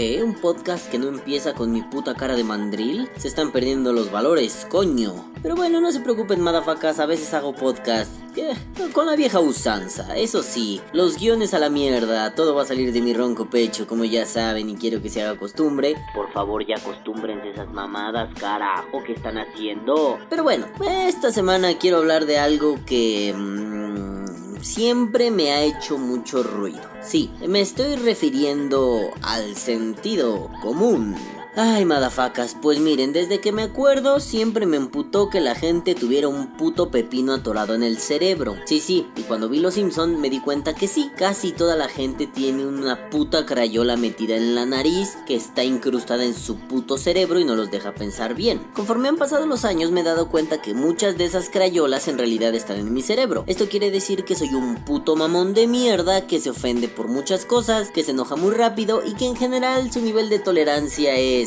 ¿Qué? ¿Un podcast que no empieza con mi puta cara de mandril? Se están perdiendo los valores, coño. Pero bueno, no se preocupen, madafacas, a veces hago podcast ¿Qué? con la vieja usanza. Eso sí, los guiones a la mierda, todo va a salir de mi ronco pecho, como ya saben, y quiero que se haga costumbre. Por favor, ya acostúmbrense esas mamadas, carajo, ¿qué están haciendo? Pero bueno, esta semana quiero hablar de algo que... Mmm, siempre me ha hecho mucho ruido. Sí, me estoy refiriendo al sentido común. Ay, madafacas, pues miren, desde que me acuerdo siempre me emputó que la gente tuviera un puto pepino atorado en el cerebro. Sí, sí, y cuando vi Los Simpson me di cuenta que sí, casi toda la gente tiene una puta crayola metida en la nariz que está incrustada en su puto cerebro y no los deja pensar bien. Conforme han pasado los años me he dado cuenta que muchas de esas crayolas en realidad están en mi cerebro. Esto quiere decir que soy un puto mamón de mierda que se ofende por muchas cosas, que se enoja muy rápido y que en general su nivel de tolerancia es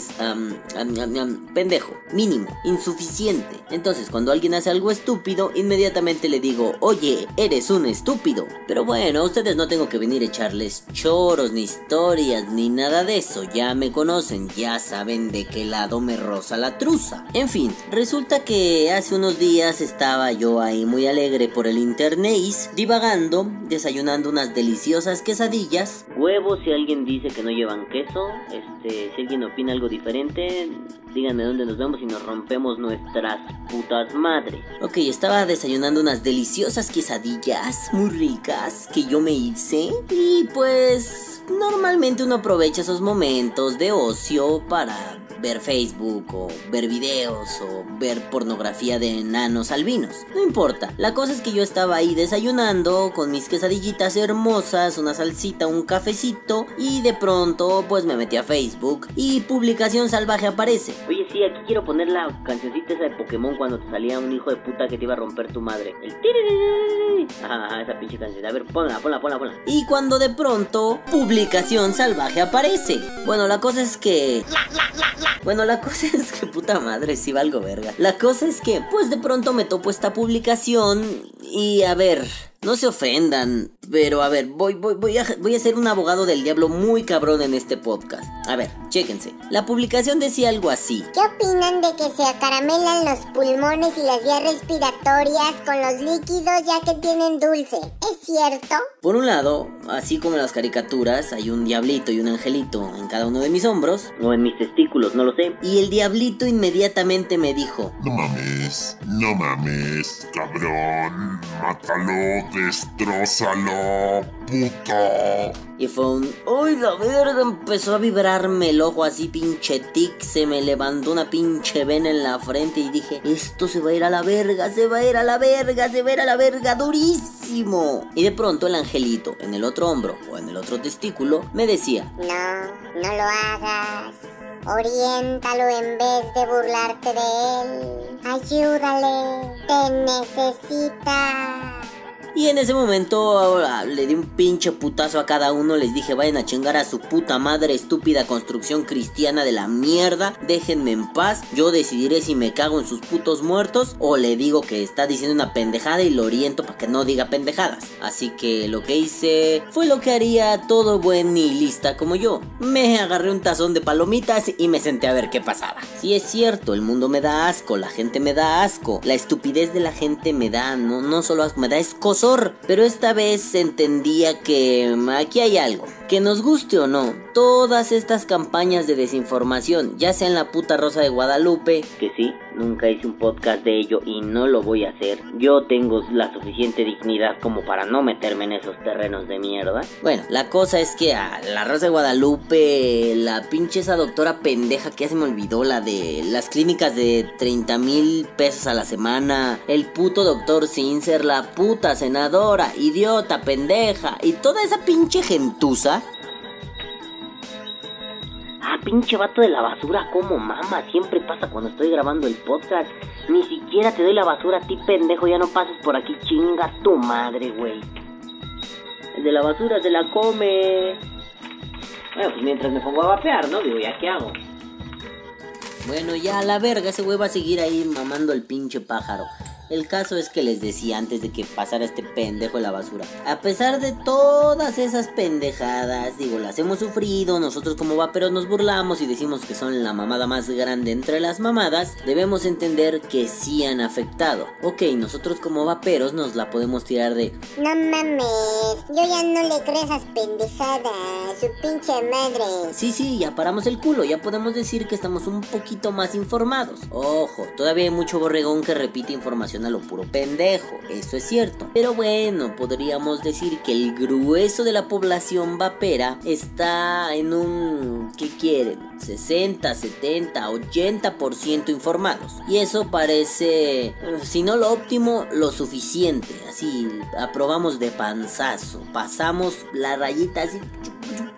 pendejo, mínimo, insuficiente. Entonces, cuando alguien hace algo estúpido, inmediatamente le digo, oye, eres un estúpido. Pero bueno, ustedes no tengo que venir a echarles choros, ni historias, ni nada de eso. Ya me conocen, ya saben de qué lado me roza la truza. En fin, resulta que hace unos días estaba yo ahí muy alegre por el internet, divagando, desayunando unas deliciosas quesadillas. Huevos si alguien dice que no llevan queso, este, si alguien opina algo diferente, díganme dónde nos vemos y nos rompemos nuestras putas madres. Ok, estaba desayunando unas deliciosas quesadillas muy ricas que yo me hice. Y pues normalmente uno aprovecha esos momentos de ocio para ver Facebook o ver videos o ver pornografía de enanos albinos. No importa, la cosa es que yo estaba ahí desayunando con mis quesadillitas hermosas, una salsita, un cafecito y de pronto pues me metí a Facebook y publicación salvaje aparece. Sí, aquí quiero poner la cancioncita esa de Pokémon cuando te salía un hijo de puta que te iba a romper tu madre. El Ah, esa pinche canción. A ver, ponla, ponla, ponla, ponla. Y cuando de pronto publicación salvaje aparece. Bueno, la cosa es que bueno, la cosa es que puta madre, si valgo verga. La cosa es que, pues de pronto me topo esta publicación y a ver, no se ofendan, pero a ver, voy, voy, voy, a, voy a ser un abogado del diablo muy cabrón en este podcast. A ver, chéquense. La publicación decía algo así. ¿Qué opinan de que se acaramelan los pulmones y las vías respiratorias con los líquidos ya que tienen dulce? ¿Es cierto? Por un lado, así como en las caricaturas, hay un diablito y un angelito en cada uno de mis hombros, o en mis testículos, no lo sé. Y el diablito inmediatamente me dijo: No mames, no mames, cabrón, mátalo destrozalo, puta. Y fue un. ¡Uy, la verga! Empezó a vibrarme el ojo así, pinche tic. Se me levantó una pinche vena en la frente y dije: Esto se va a ir a la verga, se va a ir a la verga, se va a ir a la verga, durísimo. Y de pronto el angelito, en el otro hombro o en el otro testículo, me decía: No, no lo hagas. Oriéntalo en vez de burlarte de él. Ayúdale. Te necesita. Y en ese momento ahora, le di un pinche putazo a cada uno, les dije vayan a chingar a su puta madre estúpida construcción cristiana de la mierda, déjenme en paz, yo decidiré si me cago en sus putos muertos o le digo que está diciendo una pendejada y lo oriento para que no diga pendejadas. Así que lo que hice fue lo que haría todo buen nihilista como yo. Me agarré un tazón de palomitas y me senté a ver qué pasaba. Si es cierto, el mundo me da asco, la gente me da asco, la estupidez de la gente me da, no, no solo asco, me da pero esta vez entendía que aquí hay algo. Que nos guste o no, todas estas campañas de desinformación, ya sea en la puta Rosa de Guadalupe, que sí, nunca hice un podcast de ello y no lo voy a hacer. Yo tengo la suficiente dignidad como para no meterme en esos terrenos de mierda. Bueno, la cosa es que a la Rosa de Guadalupe, la pinche esa doctora pendeja que ya se me olvidó, la de las clínicas de 30 mil pesos a la semana, el puto doctor Sincer, la puta senadora, idiota, pendeja y toda esa pinche gentuza pinche vato de la basura, como mama, siempre pasa cuando estoy grabando el podcast. Ni siquiera te doy la basura a ti, pendejo, ya no pases por aquí, chinga tu madre, güey. El de la basura se la come. Bueno, pues mientras me pongo a vapear, ¿no? Digo, ¿ya qué hago? Bueno, ya la verga, ese güey va a seguir ahí mamando el pinche pájaro. El caso es que les decía antes de que pasara este pendejo de la basura. A pesar de todas esas pendejadas, digo, las hemos sufrido, nosotros como vaperos nos burlamos y decimos que son la mamada más grande entre las mamadas, debemos entender que sí han afectado. Ok, nosotros como vaperos nos la podemos tirar de... No mames, yo ya no le creo esas pendejadas, su pinche madre. Sí, sí, ya paramos el culo, ya podemos decir que estamos un poquito más informados. Ojo, todavía hay mucho borregón que repite información a lo puro pendejo, eso es cierto. Pero bueno, podríamos decir que el grueso de la población vapera está en un... ¿qué quieren? 60, 70, 80% informados. Y eso parece, si no lo óptimo, lo suficiente. Así, aprobamos de panzazo. Pasamos la rayita así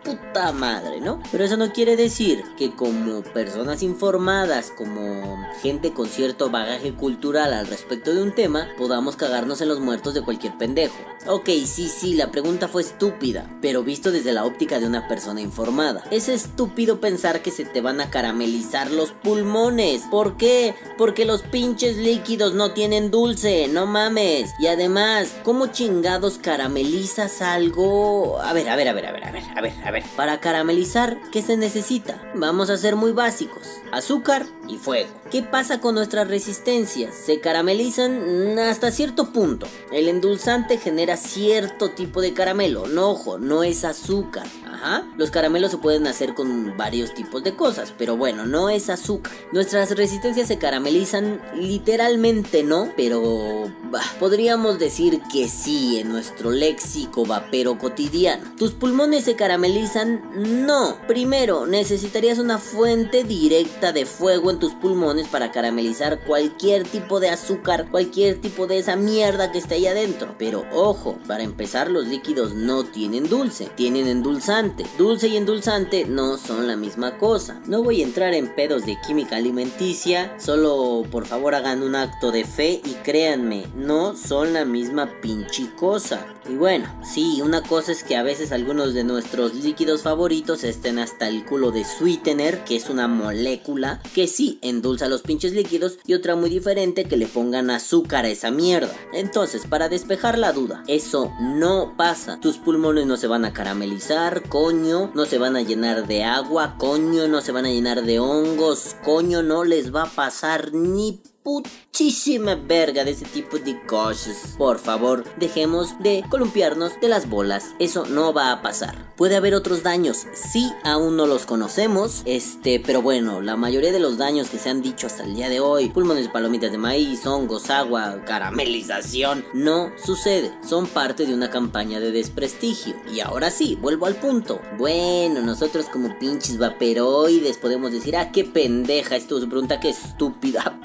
puta madre, ¿no? Pero eso no quiere decir que como personas informadas, como gente con cierto bagaje cultural al respecto de un tema, podamos cagarnos en los muertos de cualquier pendejo. Ok, sí, sí, la pregunta fue estúpida, pero visto desde la óptica de una persona informada. Es estúpido pensar que se te van a caramelizar los pulmones. ¿Por qué? Porque los pinches líquidos no tienen dulce, no mames. Y además, ¿cómo chingados caramelizas algo? A ver, a ver, a ver, a ver, a ver, a ver, a ver. Para caramelizar, ¿qué se necesita? Vamos a ser muy básicos. Azúcar y fuego. ¿Qué pasa con nuestras resistencias? Se caramelizan hasta cierto punto. El endulzante genera cierto tipo de caramelo. No, ojo, no es azúcar. Ajá. Los caramelos se pueden hacer con varios tipos de cosas, pero bueno, no es azúcar. Nuestras resistencias se caramelizan literalmente, ¿no? Pero bah, podríamos decir que sí en nuestro léxico vapero cotidiano. ¿Tus pulmones se caramelizan? No. Primero, necesitarías una fuente directa de fuego tus pulmones para caramelizar cualquier tipo de azúcar, cualquier tipo de esa mierda que está ahí adentro. Pero ojo, para empezar los líquidos no tienen dulce, tienen endulzante. Dulce y endulzante no son la misma cosa. No voy a entrar en pedos de química alimenticia, solo por favor hagan un acto de fe y créanme, no son la misma pinche cosa. Y bueno, sí, una cosa es que a veces algunos de nuestros líquidos favoritos estén hasta el culo de sweetener, que es una molécula que sí endulza los pinches líquidos, y otra muy diferente que le pongan azúcar a esa mierda. Entonces, para despejar la duda, eso no pasa. Tus pulmones no se van a caramelizar, coño, no se van a llenar de agua, coño, no se van a llenar de hongos, coño, no les va a pasar ni putísima verga de ese tipo de cosas. Por favor, dejemos de columpiarnos de las bolas. Eso no va a pasar. Puede haber otros daños, sí, aún no los conocemos. Este, pero bueno, la mayoría de los daños que se han dicho hasta el día de hoy, pulmones, palomitas de maíz, hongos, agua, caramelización, no sucede. Son parte de una campaña de desprestigio. Y ahora sí, vuelvo al punto. Bueno, nosotros como pinches vaperoides podemos decir, ah, qué pendeja esto. Se pregunta, qué estúpida,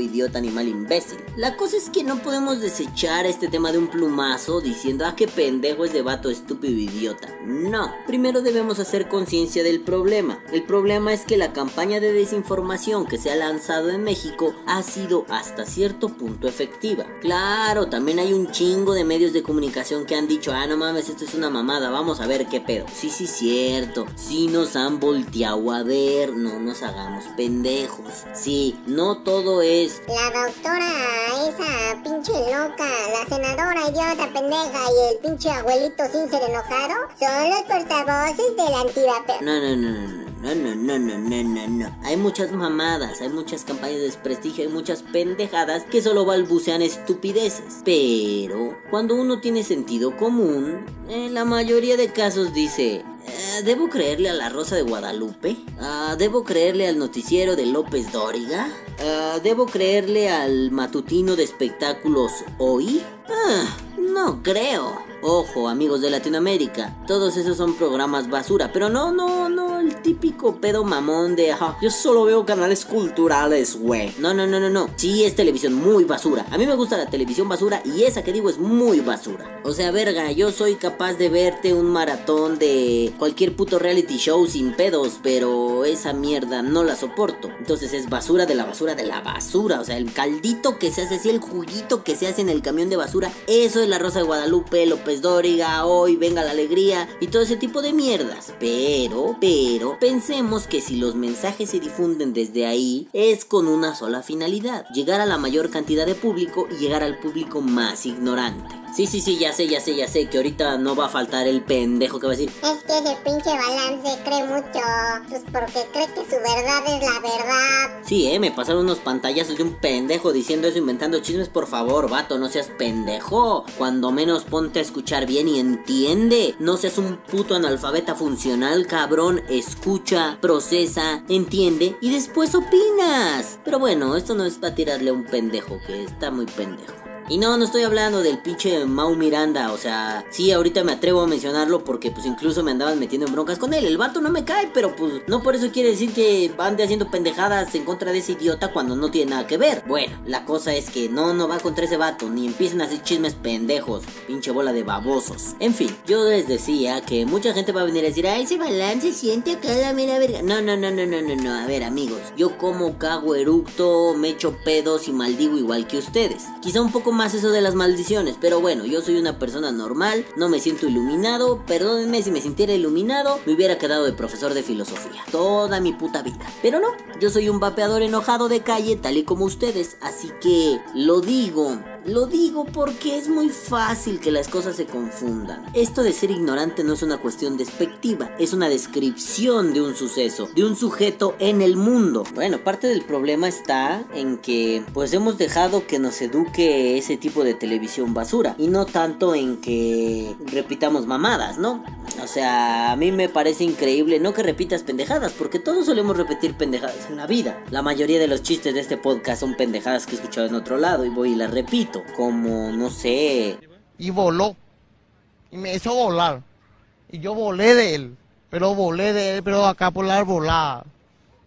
idiota, animal, imbécil. La cosa es que no podemos desechar este tema de un plumazo diciendo, ah, qué pendejo es de vato estúpido, idiota. No, primero debemos hacer conciencia del problema. El problema es que la campaña de desinformación que se ha lanzado en México ha sido hasta cierto punto efectiva. Claro, también hay un chingo de medios de comunicación que han dicho, ah, no mames, esto es una mamada, vamos a ver qué pedo. Sí, sí, cierto. Sí nos han volteado a ver, no nos hagamos pendejos. Sí, no todo es... La doctora, esa pinche loca, la senadora idiota pendeja y el pinche abuelito sin ser enojado son los portavoces del antivapeo. No, no, no, no. No, no, no, no, no, no, no. Hay muchas mamadas, hay muchas campañas de desprestigio, hay muchas pendejadas que solo balbucean estupideces. Pero cuando uno tiene sentido común, en la mayoría de casos dice, eh, ¿Debo creerle a la Rosa de Guadalupe? Ah, ¿Debo creerle al noticiero de López Dóriga? Ah, ¿Debo creerle al matutino de espectáculos hoy? No creo. Ojo, amigos de Latinoamérica, todos esos son programas basura, pero no, no, no, el típico pedo mamón de, ajá, yo solo veo canales culturales, güey. No, no, no, no, no. Sí es televisión muy basura. A mí me gusta la televisión basura y esa que digo es muy basura. O sea, verga, yo soy capaz de verte un maratón de cualquier puto reality show sin pedos, pero esa mierda no la soporto. Entonces es basura de la basura de la basura. O sea, el caldito que se hace así, el juguito que se hace en el camión de basura, eso es la Rosa de Guadalupe, López Dóriga, hoy venga la alegría y todo ese tipo de mierdas. Pero, pero radio, pensemos que si los mensajes se difunden desde ahí, es con una sola finalidad, llegar a la mayor cantidad de público y llegar al público más ignorante. Sí, sí, sí, ya sé, ya sé, ya sé, que ahorita no va a faltar el pendejo que va a decir. Es que ese pinche balance cree mucho, pues porque cree que su verdad es la verdad. Sí, eh, me pasaron unos pantallazos de un pendejo diciendo eso, inventando chismes, por favor, vato, no seas pendejo. Cuando menos ponte a escuchar bien y entiende. No seas un puto analfabeta funcional, cabrón. Escucha, procesa, entiende y después opinas. Pero bueno, esto no es para tirarle a un pendejo que está muy pendejo. Y no, no estoy hablando del pinche Mau Miranda, o sea, sí, ahorita me atrevo a mencionarlo porque pues incluso me andaban metiendo en broncas con él. El vato no me cae, pero pues no por eso quiere decir que ande haciendo pendejadas en contra de ese idiota cuando no tiene nada que ver. Bueno, la cosa es que no, no va contra ese vato, ni empiecen a hacer chismes pendejos, pinche bola de babosos. En fin, yo les decía que mucha gente va a venir a decir, ay, ese balance siente acá la mera verga. No, no, no, no, no, no, no, a ver amigos, yo como cago eructo, me echo pedos y maldigo igual que ustedes. Quizá un poco más eso de las maldiciones, pero bueno, yo soy una persona normal, no me siento iluminado, perdónenme si me sintiera iluminado, me hubiera quedado de profesor de filosofía, toda mi puta vida. Pero no, yo soy un vapeador enojado de calle, tal y como ustedes, así que lo digo, lo digo porque es muy fácil que las cosas se confundan. Esto de ser ignorante no es una cuestión despectiva, es una descripción de un suceso, de un sujeto en el mundo. Bueno, parte del problema está en que pues hemos dejado que nos eduque ese tipo de televisión basura y no tanto en que repitamos mamadas, ¿no? O sea, a mí me parece increíble no que repitas pendejadas, porque todos solemos repetir pendejadas en la vida. La mayoría de los chistes de este podcast son pendejadas que he escuchado en otro lado y voy y las repito como, no sé. Y voló. Y me hizo volar. Y yo volé de él. Pero volé de él, pero acá por la arbolada.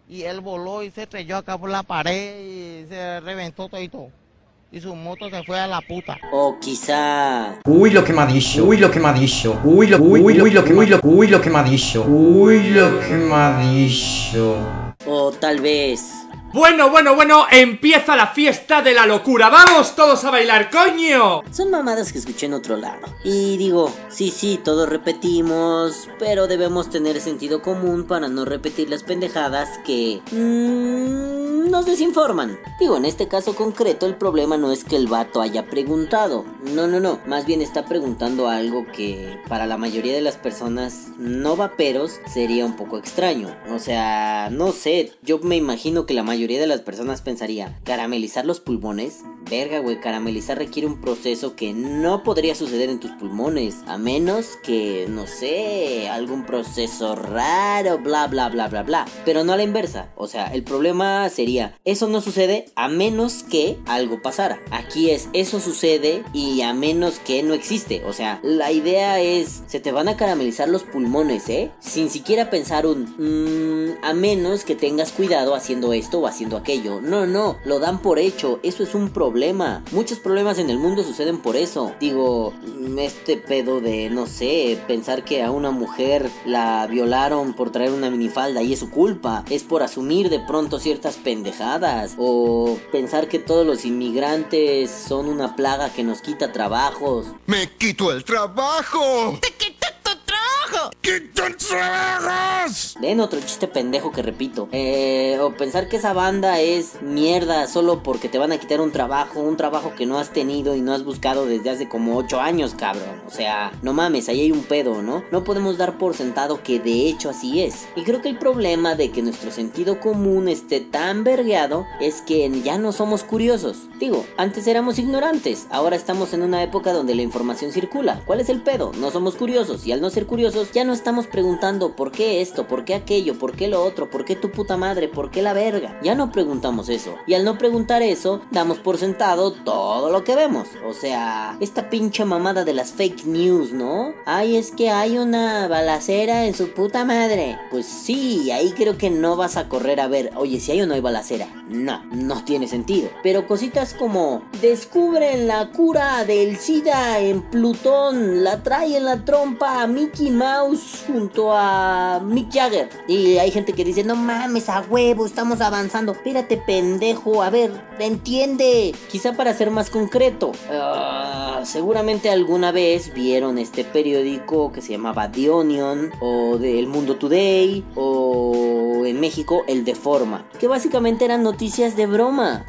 Y él voló y se estrelló acá por la pared y se reventó todo y todo. Y su moto se fue a la puta. O quizá... Uy, lo que me ha dicho. Uy, lo que me ha dicho. Uy, lo, uy, uy, lo que, uy, lo, uy, lo que me ha dicho. Uy, lo que me ha dicho. O tal vez... Bueno, bueno, bueno, empieza la fiesta de la locura. ¡Vamos todos a bailar, coño! Son mamadas que escuché en otro lado. Y digo, sí, sí, todos repetimos, pero debemos tener sentido común para no repetir las pendejadas que... Mmm, nos desinforman. Digo, en este caso concreto el problema no es que el vato haya preguntado. No, no, no. Más bien está preguntando algo que para la mayoría de las personas no vaperos sería un poco extraño. O sea, no sé, yo me imagino que la mayoría de las personas pensaría, ¿caramelizar los pulmones? Verga, güey, caramelizar requiere un proceso que no podría suceder en tus pulmones, a menos que, no sé, algún proceso raro, bla, bla, bla, bla, bla. Pero no a la inversa, o sea, el problema sería, eso no sucede a menos que algo pasara. Aquí es, eso sucede y a menos que no existe, o sea, la idea es, se te van a caramelizar los pulmones, ¿eh? Sin siquiera pensar un, mmm, a menos que tengas cuidado haciendo esto o haciendo aquello. No, no, lo dan por hecho. Eso es un problema. Muchos problemas en el mundo suceden por eso. Digo, este pedo de, no sé, pensar que a una mujer la violaron por traer una minifalda y es su culpa. Es por asumir de pronto ciertas pendejadas. O pensar que todos los inmigrantes son una plaga que nos quita trabajos. ¡Me quito el trabajo! ¡Te! ¡Quitan trabajos! Ven otro chiste pendejo que repito. Eh, o pensar que esa banda es mierda solo porque te van a quitar un trabajo, un trabajo que no has tenido y no has buscado desde hace como 8 años, cabrón. O sea, no mames, ahí hay un pedo, ¿no? No podemos dar por sentado que de hecho así es. Y creo que el problema de que nuestro sentido común esté tan vergueado es que ya no somos curiosos. Digo, antes éramos ignorantes, ahora estamos en una época donde la información circula. ¿Cuál es el pedo? No somos curiosos y al no ser curiosos ya no estamos preguntando por qué esto, por qué aquello, por qué lo otro, por qué tu puta madre, por qué la verga. Ya no preguntamos eso. Y al no preguntar eso, damos por sentado todo lo que vemos. O sea, esta pinche mamada de las fake news, ¿no? Ay, es que hay una balacera en su puta madre. Pues sí, ahí creo que no vas a correr a ver, oye, si hay o no hay balacera. No, no tiene sentido. Pero cositas como descubren la cura del SIDA en Plutón, la trae en la trompa a Mickey Mouse junto a Mick Jagger. Y hay gente que dice, no mames, a huevo, estamos avanzando. Espérate, pendejo, a ver, entiende. Quizá para ser más concreto. ah, seguramente alguna vez vieron este periódico que se llamaba The Onion o de El Mundo Today o en México El Deforma, que básicamente eran noticias de broma.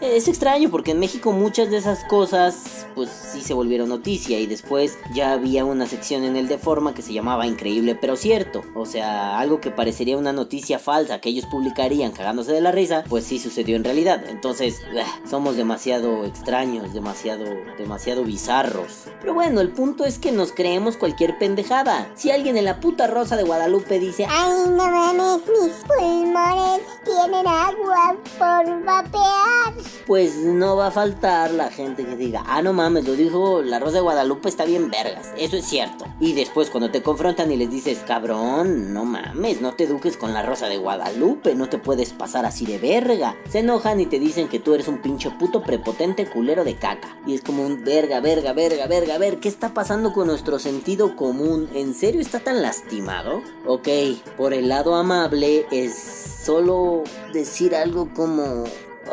Es extraño porque en México muchas de esas cosas pues sí se volvieron noticia y después ya había una sección en el Que se llamaba Increíble pero cierto. O sea, algo que parecería una noticia falsa que ellos publicarían cagándose de la risa, pues sí sucedió en realidad. Entonces, somos demasiado extraños, demasiado, demasiado bizarros. Pero bueno, el punto es que nos creemos cualquier pendejada. Si alguien en la puta Rosa de Guadalupe dice, Ay, no mames, mis pulmones tienen agua por vapear. pues no va a faltar la gente que diga, ah, no mames, lo dijo la Rosa de Guadalupe, está bien vergas, eso es cierto. Y después cuando te confrontan y les dices, cabrón, no mames, no te eduques con la Rosa de Guadalupe, no te puedes pasar así de verga. Se enojan y te dicen que tú eres un pinche puto prepotente culero de caca. Y es como un verga, verga, verga, verga, a ver, ¿qué está pasando con nuestro sentido común? ¿En serio está tan lastimado? Ok, por el lado amable es solo decir algo como...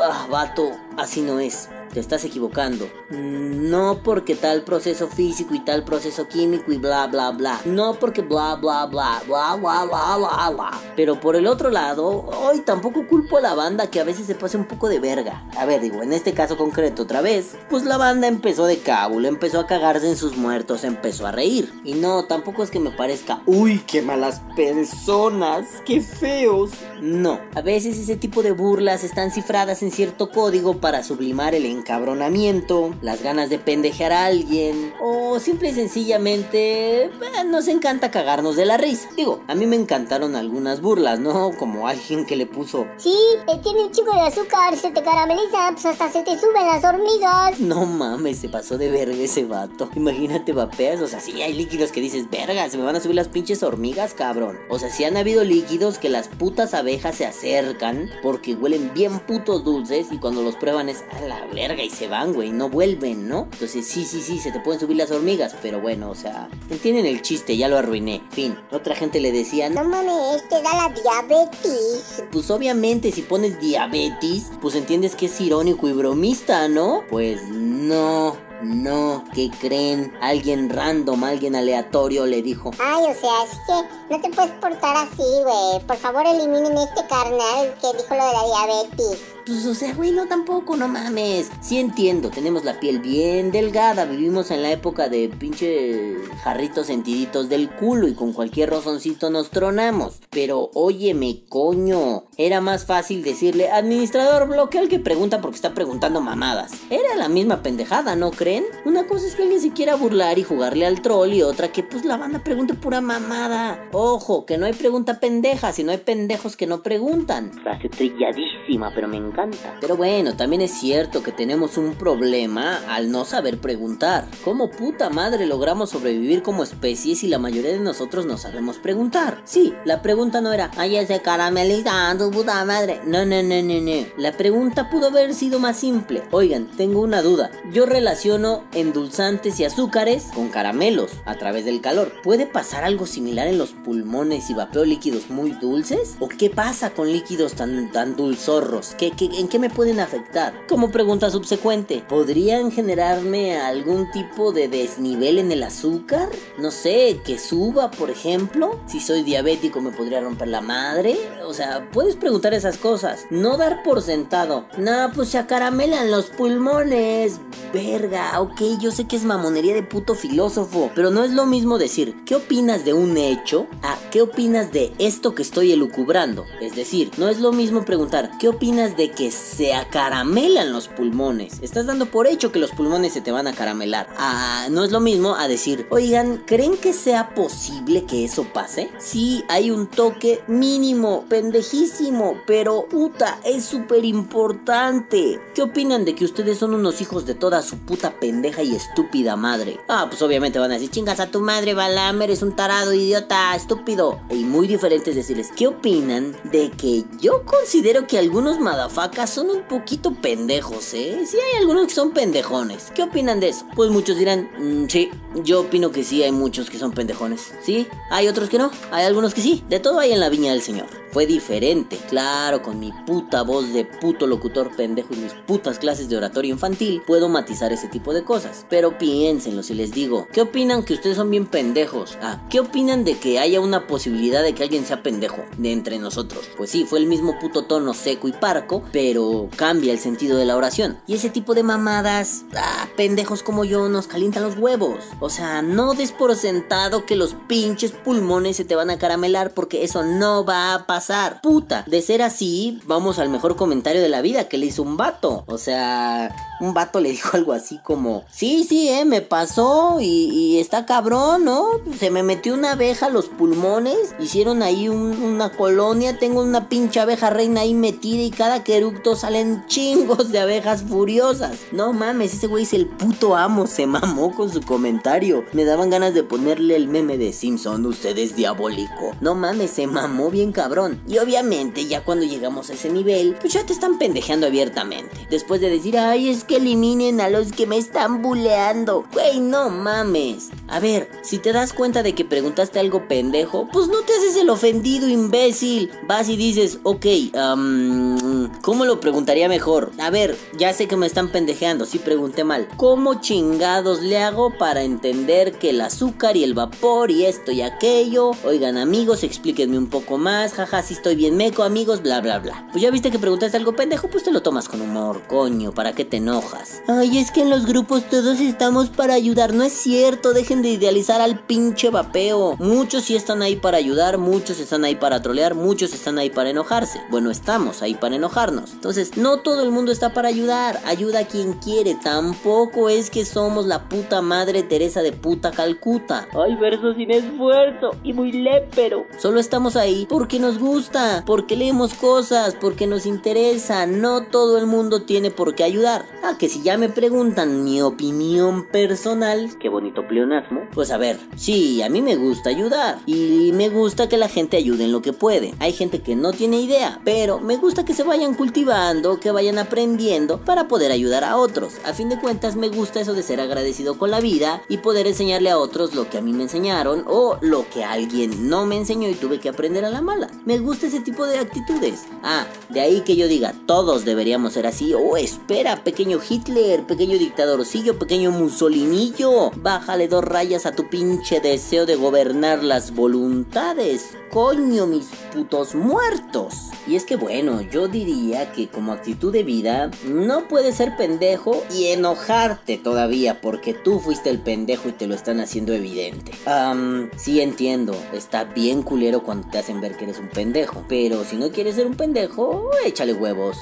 Ah, vato, así no es. Te estás equivocando. No porque tal proceso físico y tal proceso químico y bla bla bla. No porque bla bla bla bla bla bla bla bla. Pero por el otro lado, hoy tampoco culpo a la banda que a veces se pase un poco de verga. A ver, digo, en este caso concreto otra vez, pues la banda empezó de cábulo, empezó a cagarse en sus muertos, empezó a reír. Y no, tampoco es que me parezca, uy, qué malas personas, qué feos. No, a veces ese tipo de burlas están cifradas en cierto código para sublimar el encabronamiento, las ganas de pendejear a alguien, o simple y sencillamente eh, nos encanta cagarnos de la risa. Digo, a mí me encantaron algunas burlas, ¿no? Como alguien que le puso, Sí, eh, tiene un chico de azúcar, se te carameliza, pues hasta se te suben las hormigas. no mames, se pasó de verga ese vato. Imagínate, vapeas, o sea, sí hay líquidos que dices, verga, se me van a subir las pinches hormigas, cabrón. O sea, sí han habido líquidos que las putas abejas se acercan porque huelen bien putos dulces y cuando los prueban es a la verga y se van, güey, no vuelven, ¿no? Entonces, sí, sí, sí, se te pueden subir las hormigas, pero bueno, o sea, entienden el chiste, ya lo arruiné. Fin, otra gente le decía, No mames, te da la diabetes. pues obviamente si pones diabetes, pues entiendes que es irónico y bromista, ¿no? Pues no, no, ¿qué creen? Alguien random, alguien aleatorio le dijo, Ay, o sea, es que no te puedes portar así, güey. Por favor, eliminen este carnal que dijo lo de la diabetes. Pues, o sea, güey, no tampoco, no mames. Sí entiendo, tenemos la piel bien delgada, vivimos en la época de pinche jarritos sentiditos del culo y con cualquier rozoncito nos tronamos. Pero, óyeme, coño, era más fácil decirle, administrador, bloquea al que pregunta porque está preguntando mamadas. Era la misma pendejada, ¿no creen? Una cosa es que alguien se quiera burlar y jugarle al troll y otra que pues la banda pregunte pura mamada. Ojo, que no hay pregunta pendeja, sino hay pendejos que no preguntan. Frase trilladísima, pero me. Pero bueno, también es cierto que tenemos un problema al no saber preguntar. ¿Cómo puta madre logramos sobrevivir como especie si la mayoría de nosotros no sabemos preguntar? Sí, la pregunta no era, ay, ese caramelizando, puta madre. No, no, no, no, no. La pregunta pudo haber sido más simple. Oigan, tengo una duda. Yo relaciono endulzantes y azúcares con caramelos a través del calor. ¿Puede pasar algo similar en los pulmones si vapeo líquidos muy dulces? ¿O qué pasa con líquidos tan, tan dulzorros? ¿Qué, en qué me pueden afectar? Como pregunta subsecuente, ¿podrían generarme algún tipo de desnivel en el azúcar? No sé, que suba, por ejemplo. Si soy diabético me podría romper la madre. O sea, puedes preguntar esas cosas. No dar por sentado. No, pues se acaramelan los pulmones. Verga, ok, yo sé que es mamonería de puto filósofo. Pero no es lo mismo decir, ¿qué opinas de un hecho? A ¿qué opinas de esto que estoy elucubrando? Es decir, no es lo mismo preguntar, ¿qué opinas de que se acaramelan los pulmones? Estás dando por hecho que los pulmones se te van a caramelar. Ah, no es lo mismo a decir, oigan, ¿creen que sea posible que eso pase? Sí, hay un toque mínimo, pendejísimo, pero puta, es súper importante. ¿Qué opinan de que ustedes son unos hijos de toda su puta pendeja y estúpida madre. Ah, pues obviamente van a decir, chingas a tu madre, Balam, eres un tarado, idiota, estúpido. Y muy diferente es decirles, ¿qué opinan de que yo considero que algunos madafacas son un poquito pendejos, eh? Sí hay algunos que son pendejones. ¿Qué opinan de eso? Pues muchos dirán, "Mm, sí, yo opino que sí hay muchos que son pendejones. Sí, hay otros que no, hay algunos que sí. De todo hay en la viña del Señor. Fue diferente, claro, con mi puta voz de puto locutor pendejo y mis putas clases de oratorio infantil, puedo matizar ese tipo de cosas. Pero piénsenlo si les digo, ¿qué opinan que ustedes son bien pendejos? Ah, ¿qué opinan de que haya una posibilidad de que alguien sea pendejo de entre nosotros? Pues sí, fue el mismo puto tono seco y parco, pero cambia el sentido de la oración. Y ese tipo de mamadas, ah, pendejos como yo nos calientan los huevos. O sea, no des por sentado que los pinches pulmones se te van a caramelar porque eso no va a pasar. Puta, de ser así, vamos al mejor comentario de la vida que le hizo un vato. O sea, un vato le dijo algo así como, sí, sí, eh, me pasó y, está cabrón, ¿no? Se me metió una abeja a los pulmones, hicieron ahí un- una colonia, tengo una pinche abeja reina ahí metida y cada que eructo salen chingos de abejas furiosas. No mames, ese güey es el puto amo, se mamó con su comentario. Me daban ganas de ponerle el meme de Simpson, usted es diabólico. No mames, se mamó bien cabrón. Y obviamente ya cuando llegamos a ese nivel, pues ya te están pendejeando abiertamente. Después de decir, ay, es eliminen a los que me están buleando. Güey, no mames. A ver, si te das cuenta de que preguntaste algo pendejo, pues no te haces el ofendido, imbécil. Vas y dices, ok, am, ¿cómo lo preguntaría mejor? A ver, ya sé que me están pendejeando, sí pregunté mal. ¿Cómo chingados le hago para entender que el azúcar y el vapor y esto y aquello? Oigan, amigos, explíquenme un poco más. Jaja, si estoy bien meco, amigos, bla, bla, bla. Pues ya viste que preguntaste algo pendejo, pues te lo tomas con humor, coño, ¿para qué te enojas? Ay, es que en los grupos todos estamos para ayudar, no es cierto, dejen de idealizar al pinche vapeo. Muchos sí están ahí para ayudar, muchos están ahí para trolear, muchos están ahí para enojarse. Bueno, estamos ahí para Entonces, no todo el mundo está para ayudar, ayuda a quien quiere, tampoco es que somos la puta madre Teresa de puta Calcuta. Ay, verso sin esfuerzo y muy lépero. Solo estamos ahí porque nos gusta, porque leemos cosas, porque nos interesa. No todo el mundo tiene por qué ayudar. Ah, que si ya me preguntan mi opinión personal, qué bonito pleonasmo. Pues a ver, sí, a mí me gusta ayudar y me gusta que la gente ayude en lo que puede. Hay gente que no tiene idea, pero me gusta que se vayan cultivando, que vayan aprendiendo para poder ayudar a otros. A fin de cuentas me gusta eso de ser agradecido con la vida y poder enseñarle a otros lo que a mí me enseñaron o lo que alguien no me enseñó y tuve que aprender a la mala. Me gusta ese tipo de actitudes. Ah, de ahí que yo diga, todos deberíamos ser así. Oh, espera, pequeño Hitler, pequeño dictadorcillo, pequeño Mussolinillo. Bájale dos rayas a tu pinche deseo de gobernar las voluntades. Coño, mis putos muertos. Y es que bueno, yo diría que como actitud de vida, no puedes ser pendejo y enojarte todavía porque tú fuiste el pendejo y te lo están haciendo evidente. Am, sí entiendo, está bien culero cuando te hacen ver que eres un pendejo. Pero si no quieres ser un pendejo, échale huevos.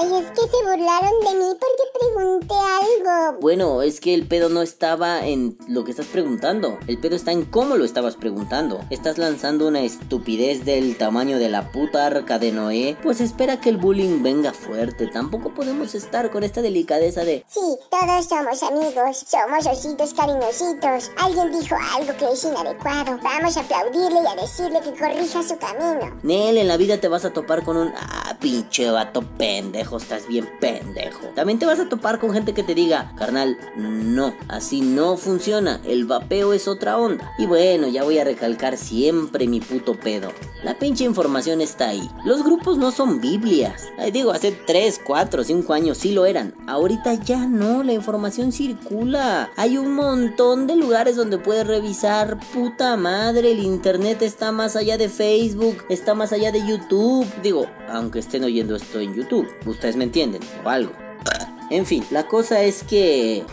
Ay, es que se burlaron de mí porque pregunté algo. Bueno, es que el pedo no estaba en lo que estás preguntando. El pedo está en cómo lo estabas preguntando. Estás lanzando una estupidez del tamaño de la puta arca de Noé. Pues espera que el bullying venga fuerte. Tampoco podemos estar con esta delicadeza de... Sí, todos somos amigos, somos ositos cariñositos. Alguien dijo algo que es inadecuado. Vamos a aplaudirle y a decirle que corrija su camino. Nel, en la vida te vas a topar con un... Ah, pinche vato pendejo, estás bien pendejo. También te vas a topar con gente que te diga, carnal, no, así no funciona. El vapeo es otra onda. Y bueno, ya voy a recalcar siempre mi puto pedo. La pinche información está ahí. Los grupos no son Biblias. Ay, digo, hace 3, 4, 5 años sí lo eran. Ahorita ya no, la información circula. Hay un montón de lugares donde puedes revisar. Puta madre, el internet está más allá de Facebook, está más allá de YouTube. Digo, aunque estén oyendo esto en YouTube, ustedes me entienden, o algo. En fin, la cosa es que...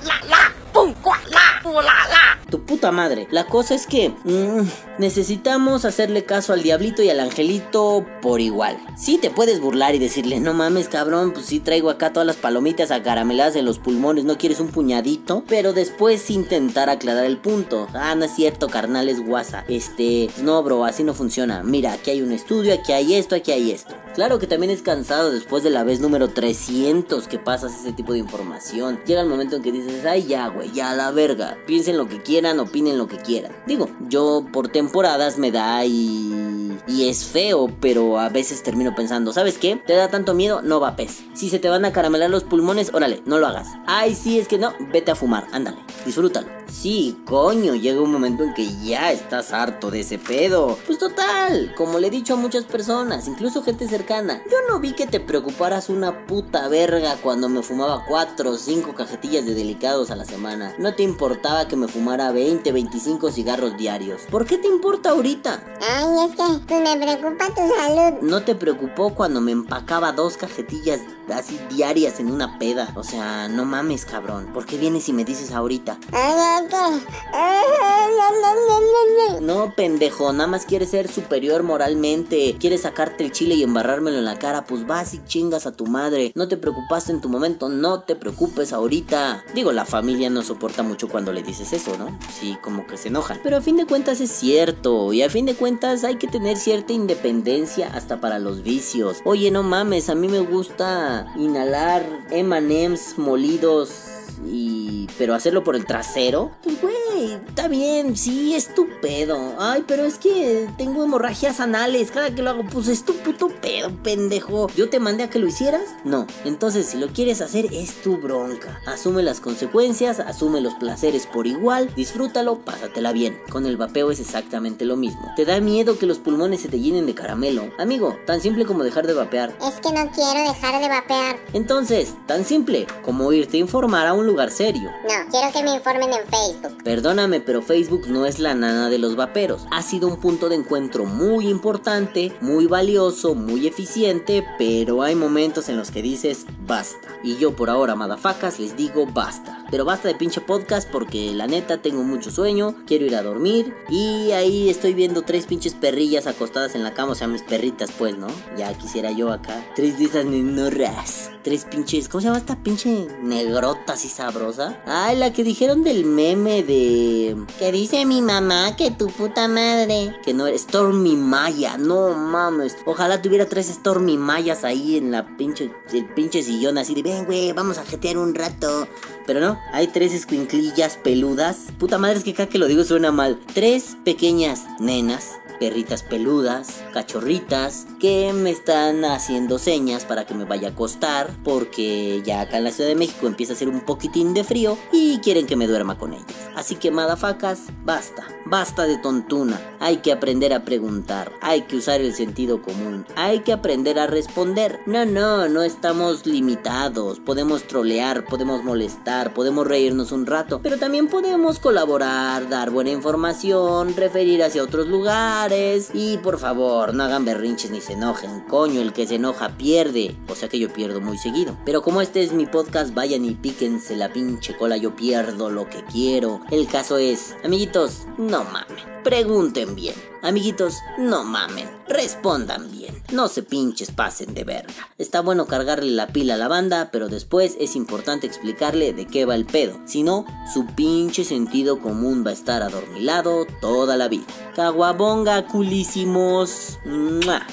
Tu puta madre. La cosa es que mm, necesitamos hacerle caso al diablito y al angelito por igual. Sí te puedes burlar y decirle, no mames cabrón, pues sí traigo acá todas las palomitas acarameladas en los pulmones, ¿no quieres un puñadito? Pero después intentar aclarar el punto. Ah, no es cierto, carnal, es guasa. Este, no bro, así no funciona. Mira, aquí hay un estudio, aquí hay esto, aquí hay esto. Claro que también es cansado después de la vez número 300 que pasas ese tipo de información. Llega el momento en que dices, ay ya, güey, ya la verga. Piensen lo que quieran, opinen lo que quieran. Digo, yo por temporadas me da y... Y es feo, pero a veces termino pensando, ¿sabes qué? ¿Te da tanto miedo? No va pez. Si se te van a caramelar los pulmones, órale, no lo hagas. Ay, sí, es que no, vete a fumar, ándale, disfrútalo. Sí, coño, llega un momento en que ya estás harto de ese pedo. Pues total, como le he dicho a muchas personas, incluso gente cercana, yo no vi que te preocuparas una puta verga cuando me fumaba 4 o 5 cajetillas de delicados a la semana. No te importaba que me fumara 20, 25 cigarros diarios. ¿Por qué te importa ahorita? Ay, es que pues me preocupa tu salud. ¿No te preocupó cuando me empacaba dos cajetillas así diarias en una peda? O sea, no mames, cabrón. ¿Por qué vienes y me dices ahorita? Ay. Ay, No, pendejo, nada más quieres ser superior moralmente. Quieres sacarte el chile y embarrármelo en la cara. Pues vas y chingas a tu madre. No te preocupaste en tu momento, no te preocupes ahorita. Digo, la familia no soporta mucho cuando le dices eso, ¿no? Sí, como que se enojan. Pero a fin de cuentas es cierto. Y a fin de cuentas hay que tener cierta independencia hasta para los vicios. Oye, no mames, a mí me gusta inhalar M&M's molidos y pero hacerlo por el trasero, pues güey, está bien, sí, es tu pedo. Ay, pero es que tengo hemorragias anales, cada que lo hago, pues es tu puto pedo, pendejo. ¿Yo te mandé a que lo hicieras? No. Entonces, si lo quieres hacer, es tu bronca. Asume las consecuencias, asume los placeres por igual, disfrútalo, pásatela bien. Con el vapeo es exactamente lo mismo. ¿Te da miedo que los pulmones se te llenen de caramelo? Amigo, tan simple como dejar de vapear. Es que no quiero dejar de vapear. Entonces, tan simple como irte a informar a un lugar serio. No, quiero que me informen en Facebook. Perdóname, pero Facebook no es la nana de los vaperos. Ha sido un punto de encuentro muy importante, muy valioso, muy eficiente, pero hay momentos en los que dices basta. Y yo por ahora, madafacas, les digo basta. Pero basta de pinche podcast porque la neta tengo mucho sueño, quiero ir a dormir y ahí estoy viendo tres pinches perrillas acostadas en la cama, o sea, mis perritas pues, ¿no? Ya quisiera yo acá. Tres de esas nenorras. Tres pinches, ¿cómo se llama esta pinche negrota sabrosa? Ay, la que dijeron del meme de... Que dice mi mamá que tu puta madre. Que no era Stormy Maya, no mames. Ojalá tuviera tres Stormy Mayas ahí en la pinche, el pinche sillón así de ven, güey, vamos a jetear un rato. Pero no, hay tres escuinclillas peludas. Puta madre, es que cada que lo digo suena mal. Tres pequeñas nenas perritas peludas, cachorritas, que me están haciendo señas para que me vaya a acostar, porque ya acá en la Ciudad de México empieza a hacer un poquitín de frío y quieren que me duerma con ellas. Así que madafacas, basta, basta de tontuna. Hay que aprender a preguntar, hay que usar el sentido común, hay que aprender a responder. No, no, no estamos limitados, podemos trolear, podemos molestar, podemos reírnos un rato, pero también podemos colaborar, dar buena información, referir hacia otros lugares y por favor, no hagan berrinches ni se enojen. Coño, el que se enoja pierde. O sea que yo pierdo muy seguido. Pero como este es mi podcast, vayan y píquense la pinche cola, yo pierdo lo que quiero. El caso es, amiguitos, no mamen. Pregunten bien. Amiguitos, no mamen. Respondan bien. No se pinches pasen de verga. Está bueno cargarle la pila a la banda, pero después es importante explicarle de qué va el pedo. Si no, su pinche sentido común va a estar adormilado toda la vida. Caguabonga, culísimos.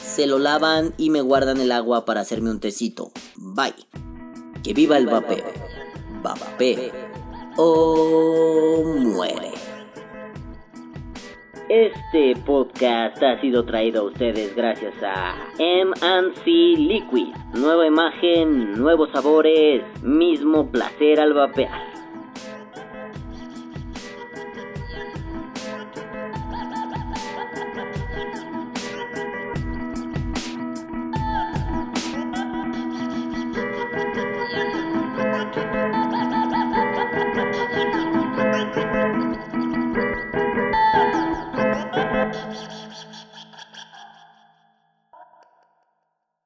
Se lo lavan y me guardan el agua para hacerme un tecito. Bye. Que viva el vapeo. Vapeo. O muere. Este podcast ha sido traído a ustedes gracias a M&C Liquid. Nueva imagen, nuevos sabores, mismo placer al vapear.